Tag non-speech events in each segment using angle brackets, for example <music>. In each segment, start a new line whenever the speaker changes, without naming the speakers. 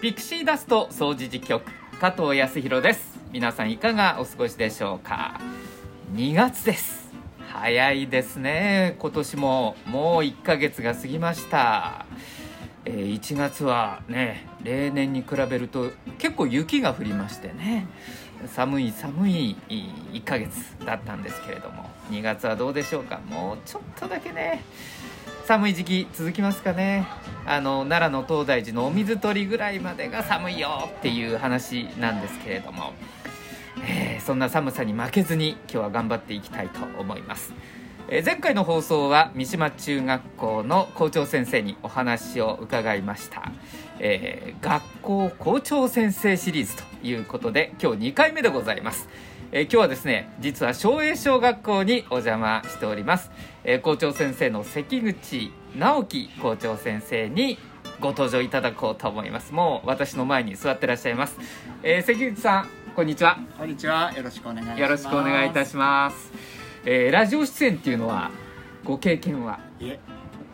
ピクシーダスト総除事局加藤康弘です。皆さんいかがお過ごしでしょうか？2月です。早いですね。今年ももう1ヶ月が過ぎました。え1月はね例年に比べると結構雪が降りましてね。寒い寒い1ヶ月だったんですけれども2月はどうでしょうか？もうちょっとだけね。寒い時期続きますかね。あの奈良の東大寺のお水取りぐらいまでが寒いよっていう話なんですけれども、えーそんな寒さに負けずに今日は頑張っていきたいと思います、えー前回の放送は三島中学校の校長先生にお話を伺いました、えー学校校長先生シリーズということで今日2回目でございます。えー今日はですね実は昭栄小学校にお邪魔しております、えー校長先生の関口直樹校長先生にご登場いただこうと思いますもう私の前に座ってらっしゃいます、えー関口さんこんにちは
こんにちは。よろしくお願いします。
よろしくお願いいたします、えーラジオ出演っていうのはご経験は？
す。いえ、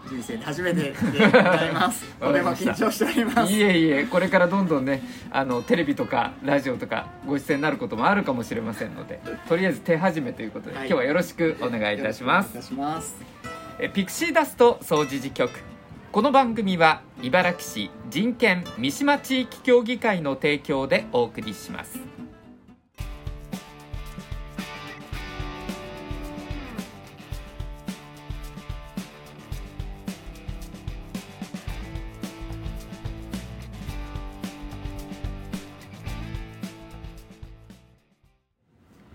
人生で初めてでございます。<laughs> とても緊張しております。
いえいえこれからどんどんねあのテレビとかラジオとかご出演になることもあるかもしれませんのでとりあえず手始めということで、
はい
今日はよろしくお願いいたします
ます。
えピクシーダスト総除事局この番組は茨城市人権三島地域協議会の提供でお送りします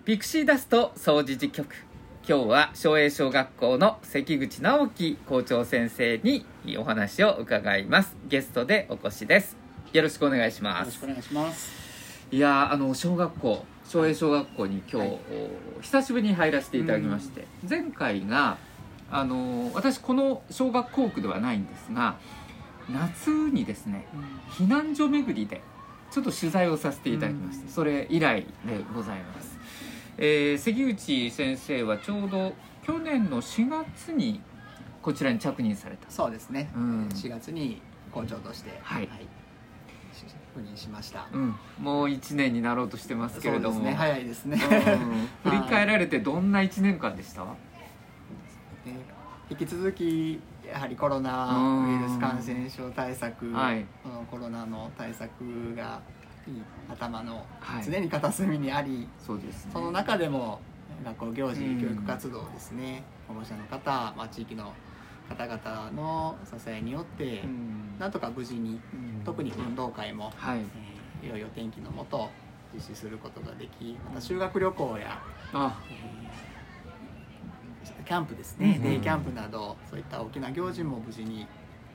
ピクシーダスト総除事局今日は昭栄小学校の関口直樹校長先生にお話を伺います。ゲストでお越しです。よろしくお願いします。
よろしくお願いします。
いやーあの小学校昭栄小学校に今日、
はい。
お久しぶりに入らせていただきまして、前回があの私この小学校区ではないんですが夏にですね避難所巡りでちょっと取材をさせていただきまして、
うん。
それ以来でございます、えー関口先生はちょうど去年の4月にこちらに着任された。
そうですね。
うん。
4月に校長として、
はい。
し赴任しました。
うん、もう1年になろうとしてますけれども。
ね。早いですね。
うん。振り返られてどんな1年間でした？
で引き続きやはりコロナウイルス感染症対策、
はい。
コロナの対策がいい頭の
はい。
常に片隅にあり、
そうですね。
その中でも学校行事、
うん。
教育活動ですね。保護者の方、まあ、地域の方々の支えによって、
うん。
なんとか無事に
うん。
特に運動会も、
はい。
えー良いお天気のもと実施することができまた修学旅行や、
あ。
えーキャンプですね、
うん。
デイキャンプなどそういった大きな行事も無事に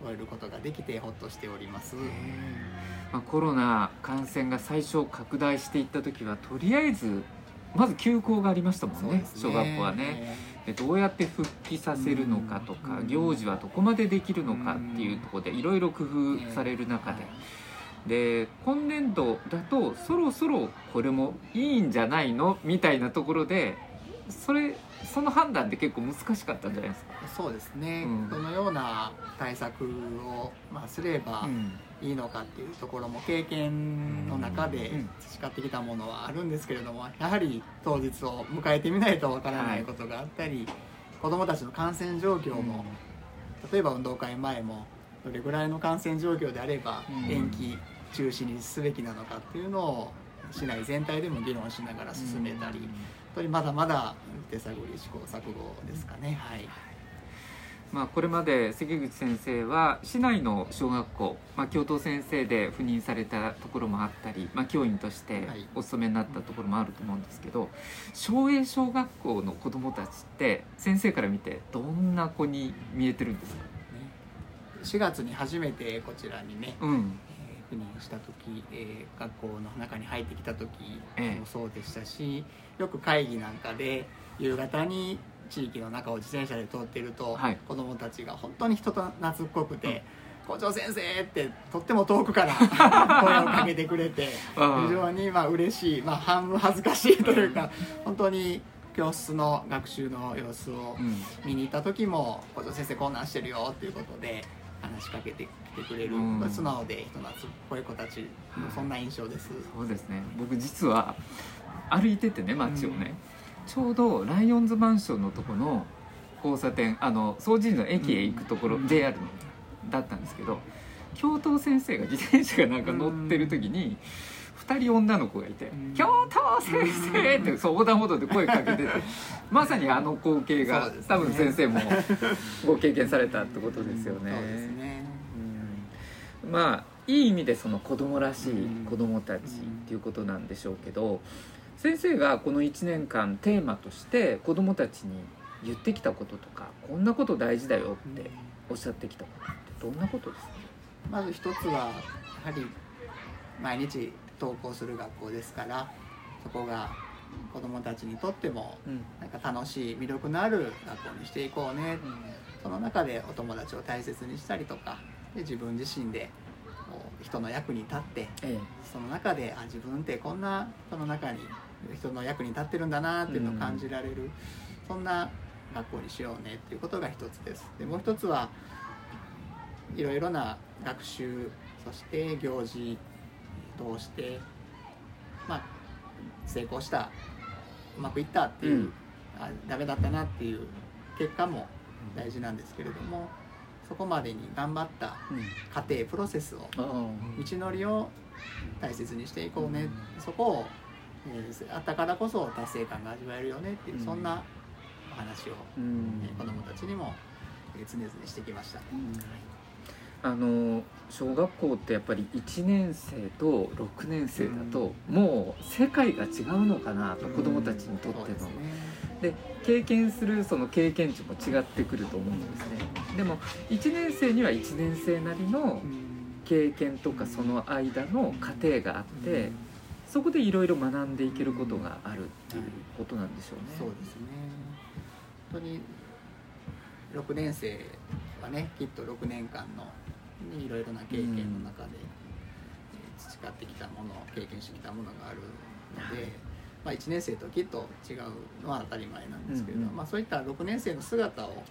終えることができてほっとしております。
まあ、コロナ感染が最初拡大していった時はとりあえずまず休校がありましたもんね小学校はね、でどうやって復帰させるのかとか、
うん。
行事はどこまでできるのかっていうところでいろいろ工夫される中で、で今年度だとそろそろこれもいいんじゃないの？みたいなところでそれその判断って結構難しかったんじゃないですか、
そうですね、
うん。
どのような対策を、まあ、すれば
うん。
いいのかっていうところも経験の中で
うん。
培ってきたものはあるんですけれどもやはり当日を迎えてみないとわからないことがあったり、子どもたちの感染状況も、例えば運動会前もどれぐらいの感染状況であれば
うん。
延期中止にすべきなのかっていうのを市内全体でも議論しながら進めたり、本当にまだまだ手探り試行錯誤ですかね。はい。
まあ、これまで関口先生は市内の小学校、まあ、教頭先生で赴任されたところもあったり、まあ、教員として
はい。
お勤めになったところもあると思うんですけど昭栄小学校の子どもたちって先生から見てどんな子に見えてるんですか、
ね4月に初めてこちらにね、
うん
えー赴任した時、えー学校の中に入ってきた時
ええ。
もそうでしたし、よく会議なんかで夕方に地域の中を自転車で通っていると、
はい。
子どもたちが本当に人と懐っこくて「校長先生!」ってとっても遠くから <laughs> <laughs> 声をかけてくれて非常にまあ嬉しい、まあ、半分恥ずかしいというか本当に教室の学習の様子を
うん。
見に行った時も「校長先生こんなんしてるよ」っていうことで話しかけててくれる、
うん。
素直で人懐っこい子たちのそんな印象です、
そうですね。僕実は歩いててね街をね、ちょうどライオンズマンションのとこの交差点あの総除寺の駅へ行くところ、
うん。
JR のだったんですけど教頭先生が自転車がなんか乗ってる時に、2人女の子がいて
うん「
教頭先生!」ってそう横断歩道で声かけてて <laughs> まさにあの光景が、
ね。
多分先生もご経験されたってことですよね。
そうですね。
うんまあいい意味でその子供らしい
うん。
子供たちっていうことなんでしょうけど先生がこの1年間テーマとして子供たちに言ってきたこととかこんなこと大事だよっておっしゃってきたことってどんなことですか？
まず一つはやはり毎日登校する学校ですからそこが子どもたちにとっても
うん。
なんか楽しい魅力のある学校にしていこうね。その中でお友達を大切にしたりとかで自分自身で人の役に立って
え
その中であ自分ってこんな人の中に人の役に立ってるんだなっていうのを感じられる、そんな学校にしようねっていうことが一つです。でもう一つはいろいろな学習そして行事通して、まあ、成功したうまくいったっていう、
うん。
あダメだったなっていう結果も大事なんですけれどもそこまでに頑張った
えうん
過程プロセスを
あ
道のりを大切にしていこうね、そこを、えーあったからこそ達成感が味わえるよねっていう、
うん。
そんなお話を、
ーうん。
えー子どもたちにも、えー常々してきました、
あの小学校ってやっぱり1年生と6年生だともう世界が違うのかなと子どもたちにとっての
で
経験するその経験値も違ってくると思うんですね。でも1年生には1年生なりの経験とかその間の過程があってそこでいろいろ学んでいけることがあるっていうことなんでしょうね。
そうですね。本当に6年生はねきっと6年間のいろいろな経験の中で、えー培ってきたもの経験してきたものがあるので、まあ、1年生ときっと違うのは当たり前なんですけれど、
うんうん
まあ、そういった6年生の姿を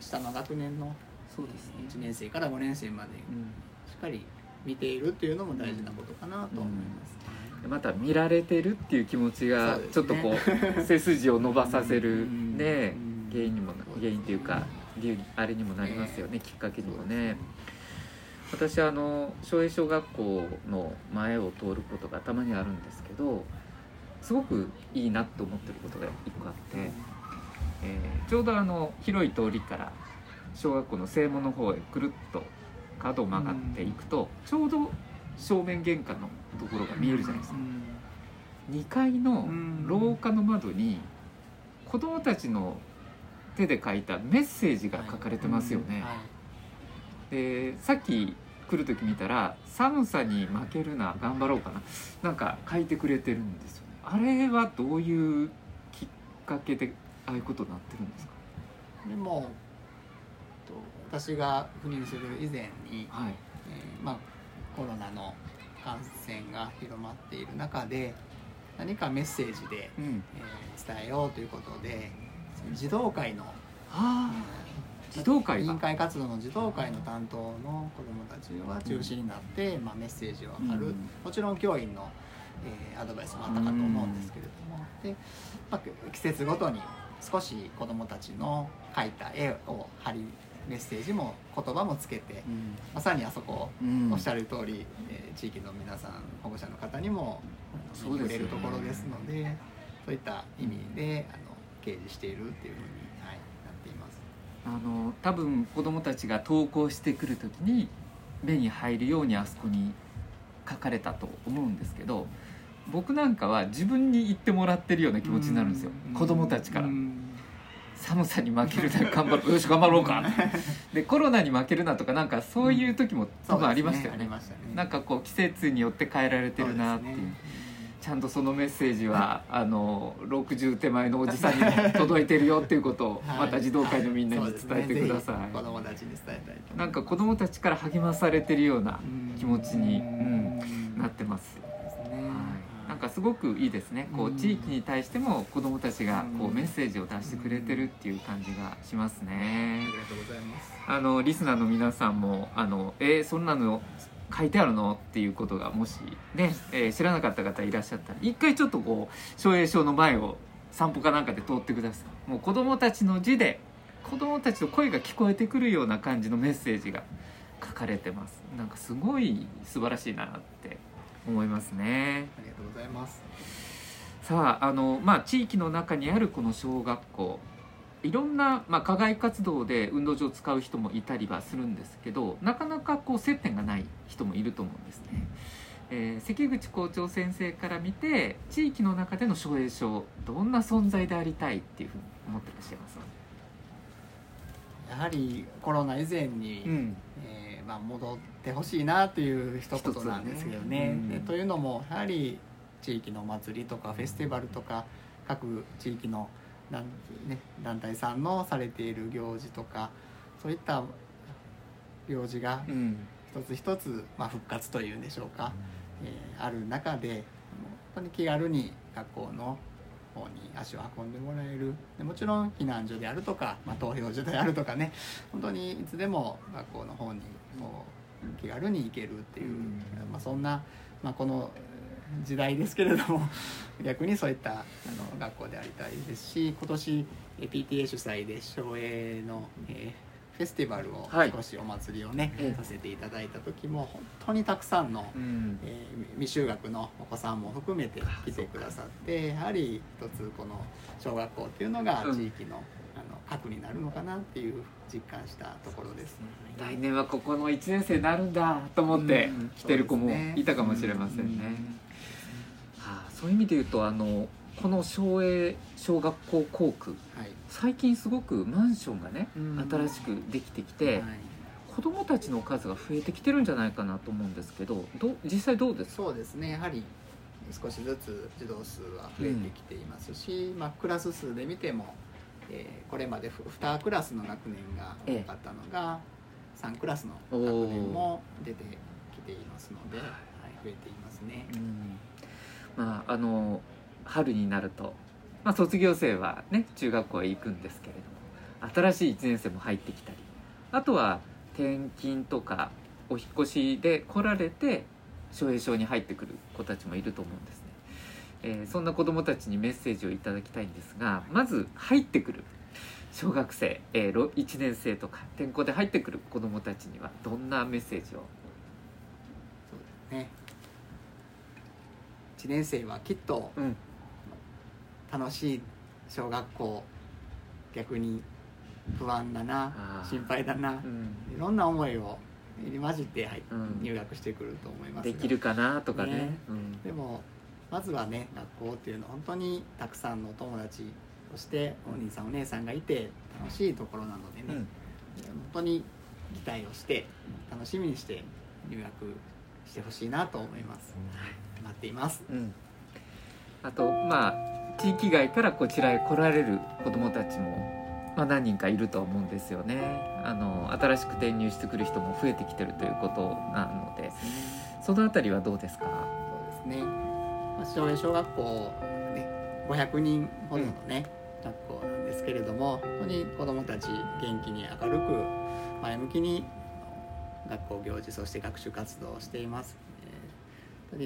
下の学年の
そうですね。
1年生から5年生まで
うん。
しっかり見ているっていうのも大事なことかなと思います。
また見られてるっていう気持ちがちょっとこう <laughs> 背筋を伸ばさせる
うん
ね
うん
原因にも原因っていうか理由にあれにもなりますよねきっかけにもね。私あの昭栄小学校の前を通ることがたまにあるんですけどすごくいいなと思ってることが一個あって、えーちょうどあの広い通りから小学校の正門の方へくるっと角を曲がっていくと、ちょうど正面玄関のところが見えるじゃないですか。2階の廊下の窓に子供たちの手で書いたメッセージが書かれてますよね、
はい。
でさっき来る時見たら「寒さに負けるな頑張ろうかな」なんか書いてくれてるんですよねあれはどういうきっかけでああいうことになってるんですか？
でもと私が赴任する以前に、
はい。
えーまあ、コロナの感染が広まっている中で何かメッセージで、
うん。
えー伝えようということで児童会の、
児童会が
委員会活動の児童会の担当の子どもたちが中心になって、まあ、メッセージを貼る、
うん。
もちろん教員の、えーアドバイスもあったかと思うんですけれども、でまあ、季節ごとに少し子どもたちの描いた絵を貼りメッセージも言葉もつけて
うん。
まさにあそこ
うん。
おっしゃる通り、えー地域の皆さん保護者の方にもあの
そうですよね。
見てくれるところですのでそういった意味であの掲示しているっていうふうに、はい、なっています。
あの多分子供たちが登校してくる時に目に入るようにあそこに書かれたと思うんですけど僕なんかは自分に言ってもらってるような気持ちになるんですよ。子供たちから。
うん。
寒さに負けるな <laughs> 頑張ろうよし頑張ろうか。でコロナに負けるなとかなんかそういう時も多分ありましたよね。
そうですありましたね。
なんかこう季節によって変えられてるなっていう。
ね。
ちゃんとそのメッセージはあの60手前のおじさんにも届いてるよっていうことを <laughs>
はい。
また児童会のみんなに伝えてください、
そうですね。ぜひ子供たちに伝えたい
なんか子供たちから励まされてるような気持ちに、なってます、かすごくいいですね。こう地域に対しても子どもたちがこ
う
うん。メッセージを出してくれてるっていう感じがします
あ
ね
りがとうございます。
あのリスナーの皆さんもあのえーそんなの書いてあるの？っていうことがもしね、えー知らなかった方いらっしゃったら一回ちょっとこう奨励賞の前を散歩かなんかで通ってください。もう子どもたちの字で子どもたちの声が聞こえてくるような感じのメッセージが書かれてます。なんかすごい素晴らしいなって思いますね。
ありがとうございます。
さああの、まあ、地域の中にあるこの小学校。いろんな、まあ、課外活動で運動場を使う人もいたりはするんですけどなかなかこう接点がない人もいると思うんですね、えー関口校長先生から見て地域の中での奨励賞どんな存在でありたいっていうふうに思ってらっしゃいますか、
やはりコロナ以前に、
ん。
えーまあ、戻ってほしいなという一言なんですけどね。
ね。
というのもやはり地域のお祭りとかフェスティバルとか各地域の団,、ね、団体さんのされている行事とかそういった行事が
うん。
一つ一つ、まあ、復活というんでしょうか、えーある中で本当に気軽に学校の方に足を運んでもらえる。でもちろん避難所であるとか、まあ、投票所であるとかね。本当にいつでも学校の方にこう気軽に行けるっていう、
うん。
まあ、そんな、まあ、この時代ですけれども <laughs> 逆にそういったあの学校でありたいですし今年え PTA 主催で省営の、えーフェスティバルを
はい。
少しお祭りをね、
ええ
させていただいた時も本当にたくさんの、
うん。
えー未就学のお子さんも含めて来てくださってやはり一つこの小学校っていうのが
うん。
地域の,、あの核になるのかなっていう実感したところです。
来年はここの1年生になるんだと思って
うん。
来てる子もいたかもしれませんね。はあ、そういう意味で言うとあのこの省営小学校校区
はい
最近すごくマンションがね
うん。
新しくできてきて、
はい。
子どもたちの数が増えてきてるんじゃないかなと思うんですけどどう実際どうですか？
そうですね。やはり少しずつ児童数は増えてきていますし、まあ、クラス数で見ても、えーこれまで2クラスの学年が多かったのが、3クラスの学年も出てきていますので、はい、増えていますね。
うん。まああの春になると、まあ、卒業生はね中学校へ行くんですけれども新しい1年生も入ってきたりあとは転勤とかお引っ越しで来られて奨励賞に入ってくる子たちもいると思うんですね、えーそんな子どもたちにメッセージをいただきたいんですがまず入ってくる小学生、えー、1年生とか転校で入ってくる子どもたちにはどんなメッセージを？
そうですね。1年生はきっと
うん
楽しい小学校逆に不安だな心配だな
うん。
いろんな思いを入り混じって入っ
うん。
入学してくると思いますが
できるかなとかね。
ね。
うん。
でもまずはね学校っていうのは本当にたくさんのお友達そしてお兄さんお姉さんがいて楽しいところなのでね、
うん。
本当に期待をして楽しみにして入学してほしいなと思います、待っています。
うん、あとまあ地域外からこちらへ来られる子どもたちも、まあ、何人かいるとは思うんですよね。あの新しく転入してくる人も増えてきてるということなので。そのあたりはどうですか？
そうですね。まあ小学校、ね、500人ほどのね、学校なんですけれども本当に子どもたち元気に明るく前向きに学校行事そして学習活動をしています、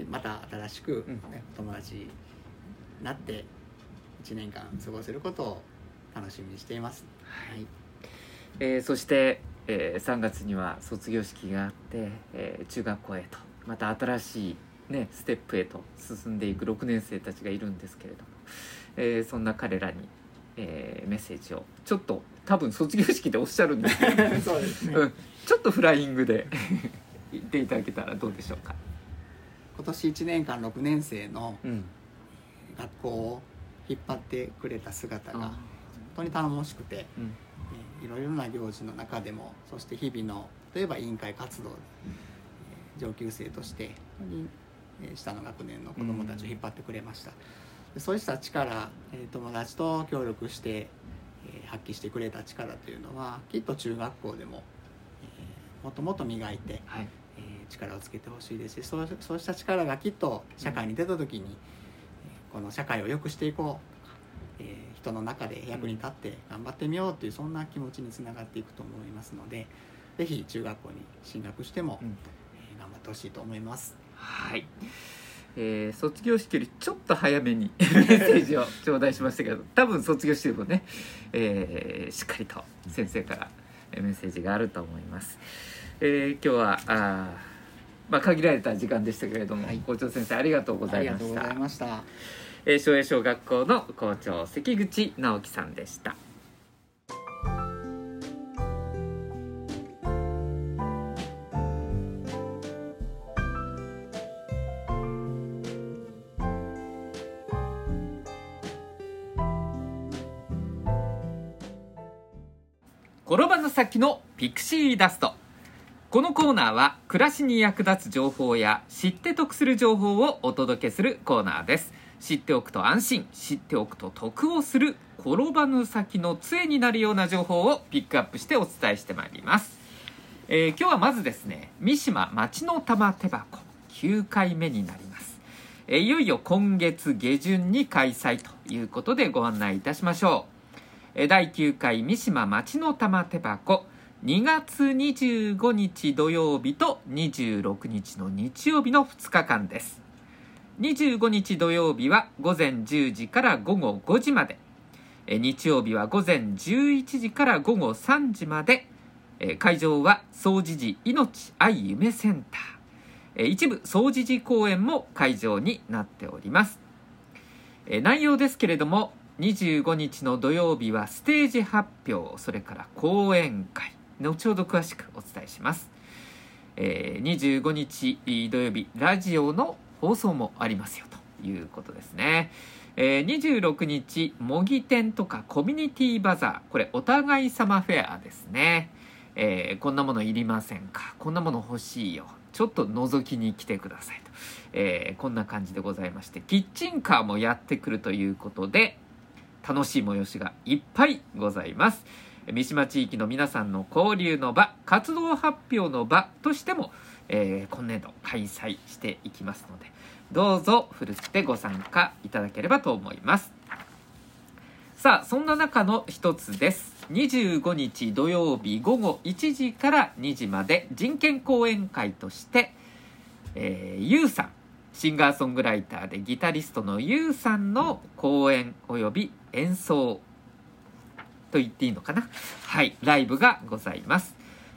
また新しく、
うん。
ね友達になって1年間過ごせることを楽しみにしています、はい。
えーそして、えー3月には卒業式があって、えー中学校へとまた新しい、ね、ステップへと進んでいく6年生たちがいるんですけれども、えーそんな彼らに、えーメッセージをちょっと多分卒業式でおっしゃるんですけど、<laughs>
そうですね、
うん、ちょっとフライングで <laughs> 言っていただけたらどうでしょうか。
今年1年間6年生の
うん、
学校を引っ張ってくれた姿が
あ。
本当に頼もしくて、
うん。
えーいろいろな行事の中でもそして日々の例えば委員会活動で、えー上級生として本当に、えー下の学年の子どもたちを引っ張ってくれました、でそうした力、えー友達と協力して、えー発揮してくれた力というのはきっと中学校でも、えーもっともっと磨いて、
はい。
えー力をつけてほしいですしそうそうした力がきっと社会に出た時に、えこの社会を良くしていこうとか、えー人の中で役に立って頑張ってみようというそんな気持ちにつながっていくと思いますのでぜひ中学校に進学しても、
うん。
えー頑張ってほしいと思います。
はい、えー卒業式よりちょっと早めに <laughs> メッセージを頂戴しましたけど多分卒業してもね、えーしっかりと先生からえーメッセージがあると思います、えー今日はあーまあ、限られた時間でしたけれども、
はい。
校長先生ありがとうござ
あり
いました。
がとうございました。
えー昭栄小学校の校長関口直樹さんでした。転ばぬ先のピクシーダスト。このコーナーは暮らしに役立つ情報や知って得する情報をお届けするコーナーです。知っておくと安心。知っておくと得をする転ばぬ先の杖になるような情報をピックアップしてお伝えしてまいります、えー今日はまずですね三島町の玉手箱9回目になります、えーいよいよ今月下旬に開催ということでご案内いたしましょう。えー第9回三島町の玉手箱2月25日土曜日と26日の日曜日の2日間です。25日土曜日は午前10時から午後5時まで。日曜日は午前11時から午後3時まで。会場は総持寺命愛夢センター。一部総持寺公園も会場になっております。内容ですけれども25日の土曜日はステージ発表それから講演会。後ほど詳しくお伝えします、えー25日土曜日ラジオの放送もありますよということですね、えー26日模擬店とかコミュニティバザーこれお互い様フェアですね、えーこんなものいりませんか？こんなもの欲しいよ。ちょっと覗きに来てくださいと、えーこんな感じでございましてキッチンカーもやってくるということで楽しい催しがいっぱいございます。三島地域の皆さんの交流の場活動発表の場としても、えー今年度開催していきますのでどうぞふるってご参加いただければと思います。さあそんな中の一つです。25日土曜日午後1時から2時まで人権講演会として、えー、ゆうさんシンガーソングライターでギタリストのゆうさんの講演および演奏と言っていいのかな？はいライブがございます。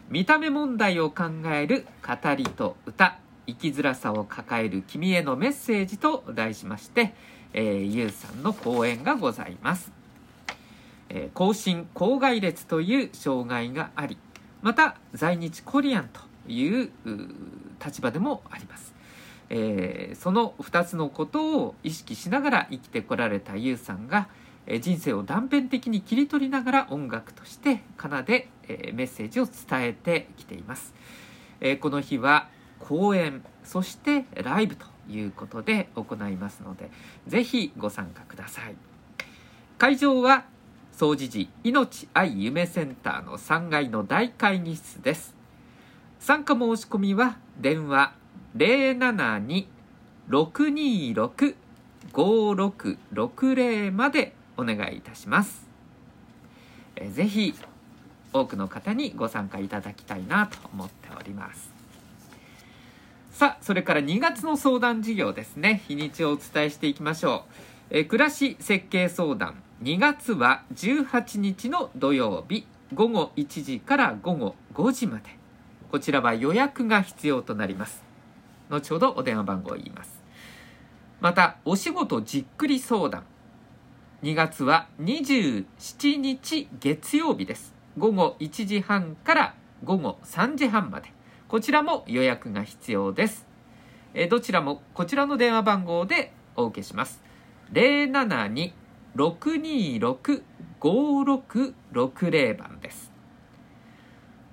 見た目問題を考える語りと歌生きづらさを抱える君へのメッセージと題しまして、えー、ゆうさんの講演がございます、えー、後進口外列という障害がありまた在日コリアンという立場でもあります。えーその2つのことを意識しながら生きてこられたユウさんが、え人生を断片的に切り取りながら音楽として奏で、えメッセージを伝えてきています、えこの日は公演そしてライブということで行いますのでぜひご参加ください。会場は総持寺命愛夢センターの3階の大会議室です。参加申し込みは電話072-626-5660までお願いいたします。えーぜひ多くの方にご参加いただきたいなと思っております。さあ、それから2月の相談事業ですね。日にちをお伝えしていきましょう。えー暮らし設計相談。2月は18日の土曜日、午後1時から午後5時まで。こちらは予約が必要となります。後ほどお電話番号を言います。また、お仕事じっくり相談。2月は27日月曜日です。午後1時半から午後3時半まで。こちらも予約が必要です。えどちらもこちらの電話番号でお受けします。072-626-5660番です。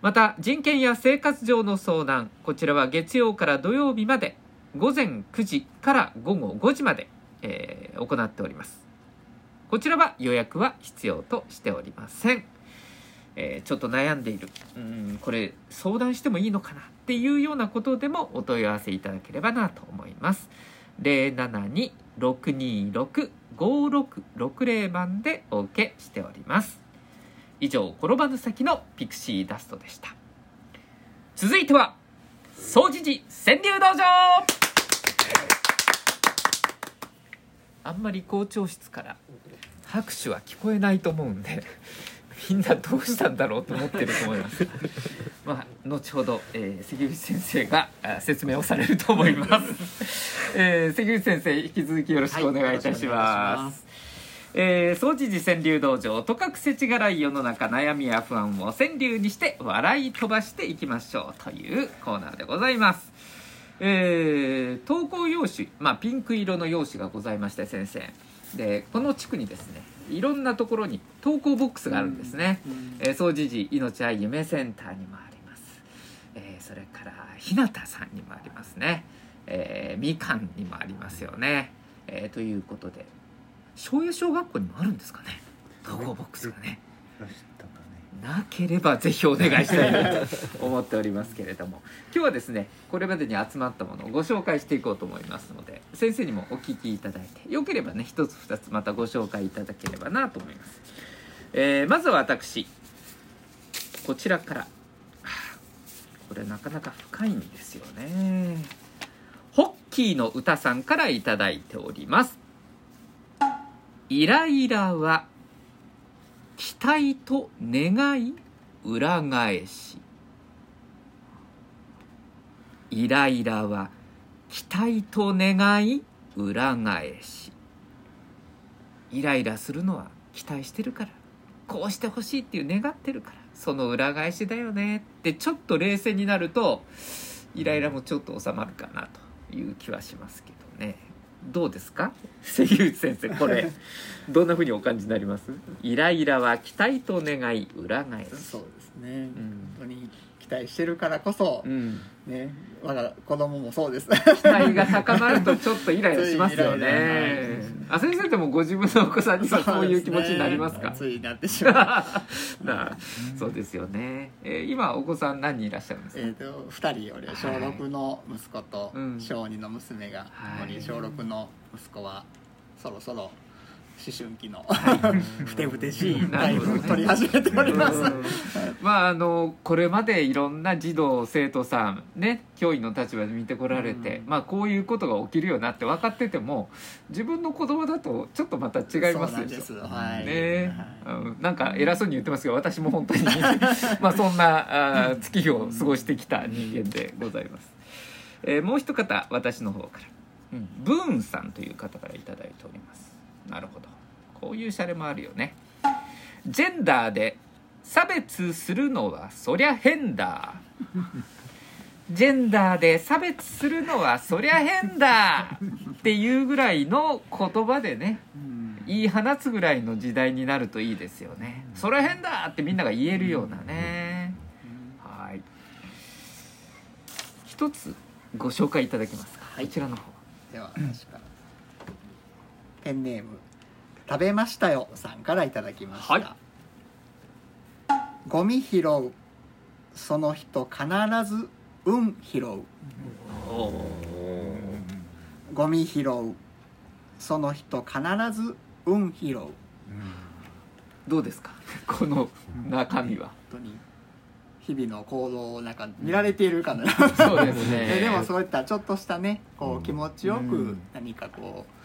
また人権や生活上の相談こちらは月曜から土曜日まで午前9時から午後5時まで、えー行っておりますこちらは予約は必要としておりません。えーちょっと悩んでいる。うんこれ相談してもいいのかなっていうようなことでもお問い合わせいただければなと思います。072-626-5660番でお受けしております。以上転ばぬ先のピクシーダストでした。続いては総持寺川柳道場。あんまり校長室から拍手は聞こえないと思うんでみんなどうしたんだろうと思ってると思います。<laughs> まあ後ほど、えー関口先生があ説明をされると思います、<laughs> えー関口先生引き続きよろしくお願いいたします、えー、総持寺川柳道場とかくせちがらい世の中悩みや不安を川柳にして笑い飛ばしていきましょうというコーナーでございますえー投稿用紙、まあ、ピンク色の用紙がございまして先生。でこの地区にですねいろんなところに投稿ボックスがあるんですね、
うん
えー、総持寺命愛夢センターにもあります、えーそれから日向さんにもありますね、えーみかんにもありますよね、えーということで庄屋小学校にもあるんですかね？投稿ボックスがねなければぜひお願いしたいなと思っておりますけれども。<laughs> 今日はですねこれまでに集まったものをご紹介していこうと思いますので先生にもお聞きいただいてよければね一つ二つまたご紹介いただければなと思います、えーまずは私。こちらから。<sighs> これなかなか深いんですよね。ホッキーの歌さんからいただいております。イライラは期待と願い裏返し。イライラは期待と願い裏返し。イライラするのは期待してるから。こうしてほしいっていう願ってるから。その裏返しだよね。ってちょっと冷静になるとイライラもちょっと収まるかなという気はしますけどね。どうですか？<laughs> 関口先生これ。<laughs> どんなふうにお感じになります？イライラは期待と願い裏返し
そうですね、
ん。
本当に期待してるからこそ
う、ん。
ね我が子供もそうです。
期待が高まるとちょっとイライラしますよ
ついイライ
ね。あ先生でもご自分のお子さんにはそういう気持ちになりますか？<laughs>
ついなってしまう。<laughs>
なあそうですよね、えー今お子さん何人いらっしゃるんですか、
えーと2人俺小6の息子と
うん。
小2の娘が。小6の息子はそろそろ思春期の。
はい。
ふてぶてしい。タイ
なるほどね。
プ取り始めております。
うん。まああのこれまでいろんな児童生徒さんね教員の立場で見てこられて、
うん。
まあこういうことが起きるよなって分かってても自分の子供だとちょっとまた違います
そうなん
でしょ
はい。
ね。
はい。
うん、なんか偉そうに言ってますけど私も本当に。<laughs> まあそんなあー月日を過ごしてきた人間でございます、えーもう一方私の方から、うん、ブーンさんという方から頂いておりますなるほど。こういうシャレもあるよね。ジェンダーで差別するのはそりゃ変だ。ジェンダーで差別するのはそりゃ変だ。っていうぐらいの言葉でね
うん。
言い放つぐらいの時代になるといいですよね。それは変だってみんなが言えるようなね。はい。一つご紹介いただけますか、
はい。
こちらの方。
では私か。らペンネーム「食べましたよ」さんからいただきました、
はい。
ゴミ拾う。その人必ず運拾う。ゴミ拾う。その人必ず運拾う。本
どうですか？<laughs> この中身は。
当に。日々の行動をなんか見られているかのよ
そうですね。<laughs>
ででもそういったちょっとしたねこ
うん
う気持ちよく
うん。
何かこう、うん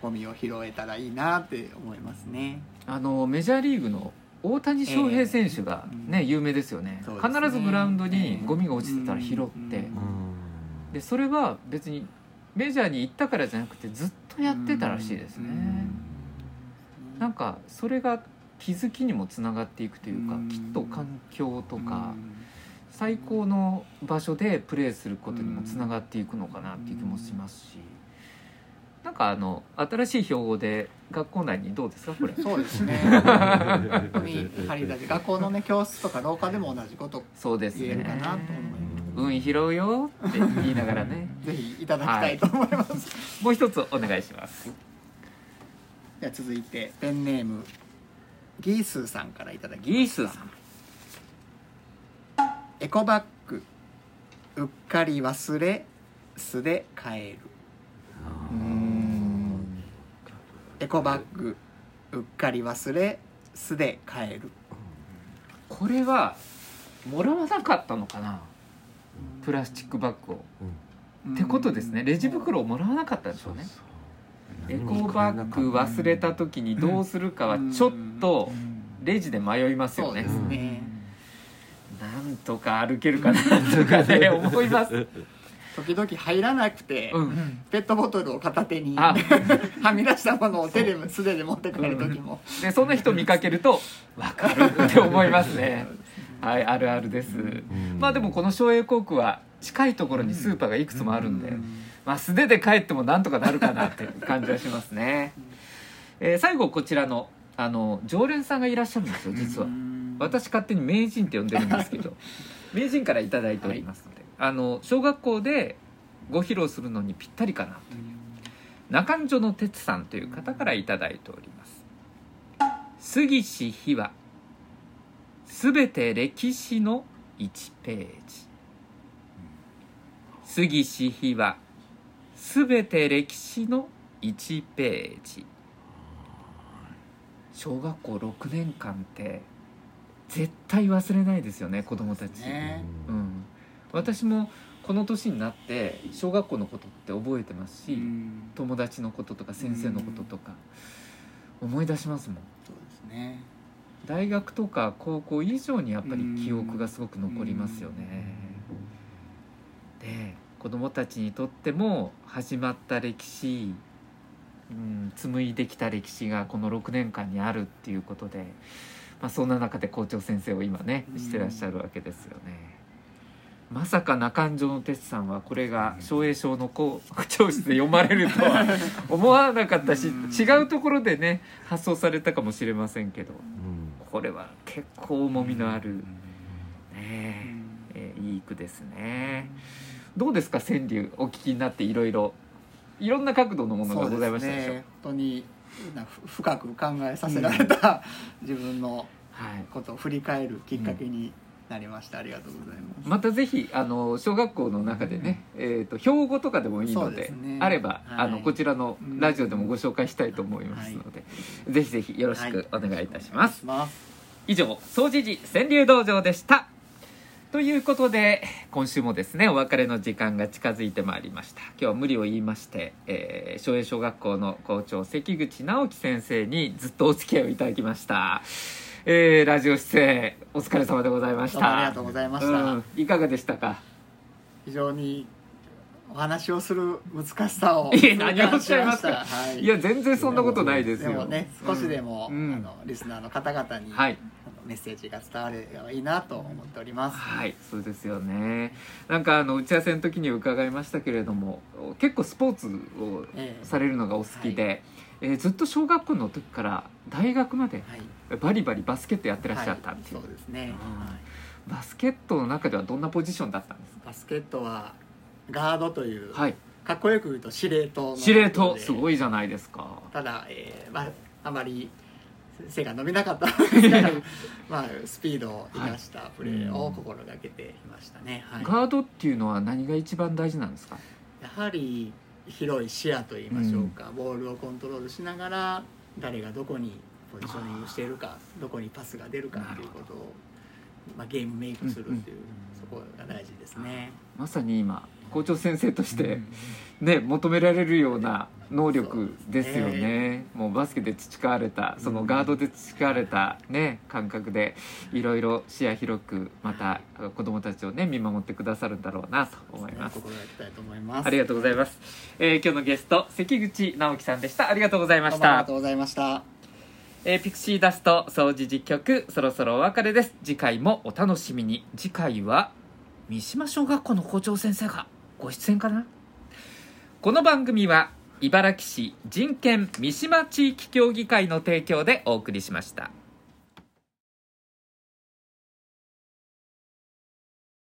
ゴミを拾えたらいいなって思いますね。
あのメジャーリーグの大谷翔平選手がね、
ええ
有名ですよね。
ね。
必ずグラウンドにゴミが落ちてたら拾って、
うん。
でそれは別にメジャーに行ったからじゃなくてずっとやってたらしいですね、なんかそれが気づきにもつながっていくというか、
うん。
きっと環境とか、
うん。
最高の場所でプレーすることにもつながっていくのかなっていう気もしますし、なんかあの新しい標語で学校内にどうですか？これ。
そうですね。本当に張り出し学校のね教室とか廊下でも同じこと
そうです
言えるか
ね
なと思います。
運拾うよって言いながらね。<laughs>
ぜひいただきたいと思います、
もう一つお願いします。
では続いてペンネームギースーさんからいただき
ギースーさん。
エコバッグうっかり忘れ素で買える。
うん
エコバッグうっかり忘れ素で買える。
これはもらわなかったのかな？プラスチックバッグを。ってことですね。レジ袋をもらわなかったんでしょうねエコバッグ忘れた時にどうするかはちょっとレジで迷いますよね。
そうですね。
なんとか歩けるかなとかね <laughs> 思います
時々入らなくて、
うん。
ペットボトルを片手に
あ。<laughs>
はみ出したものを手で素手で持って帰る時も、
でそんな人見かけると <laughs> 分かるって思いますね。はいあるあるです。まあでもこの省エ航空は近いところにスーパーがいくつもあるんで、まあ、素手で帰ってもなんとかなるかなっていう感じはしますね、えー最後こちらのあの常連さんがいらっしゃるんですよ実は。私勝手に名人って呼んでるんですけど。<laughs> 名人から頂いただいております。ので、あの小学校でご披露するのにぴったりかな。という中条の哲さんという方から頂いております。杉氏日はすべて歴史の1ページ。杉氏日はすべて歴史の1ページ。小学校6年間って絶対忘れないですよね子供たち、
ね。
うん、私もこの年になって小学校のことって覚えてますし、友達のこととか先生のこととか思い出しますもん。
そうですね。
大学とか高校以上にやっぱり記憶がすごく残りますよね。で子供たちにとっても始まった歴史、うん、紡いできた歴史がこの6年間にあるっていうことで、まあ、そんな中で校長先生を今ねしてらっしゃるわけですよね。まさか中条の哲さんはこれが昭栄賞の校長室で読まれるとは思わなかったし違うところでね発送されたかもしれませんけどこれは結構重みのある、ねええーいい句ですね。どうですか川柳お聞きになっていろいろ。いろんな角度のものがございましたでしょう。
ね。本当に深く考えさせられた、自分の
はい。
ことを振り返るきっかけになりました、ありがとうございます。
またぜひあの小学校の中でね、えー、と標語とかでもいいので
ね。
あれば、
はい。
あのこちらのラジオでもご紹介したいと思いますので、ぜひぜひよろしくお願いいたします、
お願い
以上総持寺川柳道場でした。ということで今週もですねお別れの時間が近づいてまいりました。今日は無理を言いまして、えー、昭栄小学校の校長関口直樹先生にずっとお付き合いをいただきました、えー、ラジオ出演お疲れ様でございました。
ありがとうございました。
うん。いかがでしたか？
非常にお話をする難しさを
いえ何をおっしゃいますか？
はい。
いや全然そんなことないですよ。
でもね少しでも、
うん。
あのリスナーの方々に、
はい。
メッセージが伝わればいいなと思っております、
はいそうですよね。なんかあの打ち合わせの時に伺いましたけれども結構スポーツを
ええ。
されるのがお好きで、えーずっと小学校の時から大学まで
はい。
バリバリバスケットやってらっしゃったっていう、
はい。そうですね、
バスケットの中ではどんなポジションだったんです
バスケットはガードという、
かはい。
かっこよく言うと司令塔の
司令塔。す
い
ごいじゃないですか。
ただ、えーまあ、あまり背が伸びなかったんで <laughs> まあスピードを生かしたプレーを心がけていましたね、はい。
ガードっていうのは何が一番大事なんですか？
やはり広い視野といいましょうか、ボールをコントロールしながら誰がどこにポジショニングしているかどこにパスが出るかっていうことを、まあ、ゲームメイクするっていう、そこが大事ですね。
まさに今校長先生としてね求められるような能力ですよね。もうバスケで培われたそのガードで培われたね感覚でいろいろ視野広くまた子供たちをね見守ってくださるんだろうなと思います。
心がけたいと思います。
ありがとうございます、えー今日のゲスト関口直樹さんでした。ありがとうございました。
どうもありがとうございました。
えーピクシーダスト掃除実局そろそろお別れです。次回もお楽しみに。次回は三島小学校の校長先生がご出演かな。この番組は茨城市人権三島地域協議会の提供でお送りしました。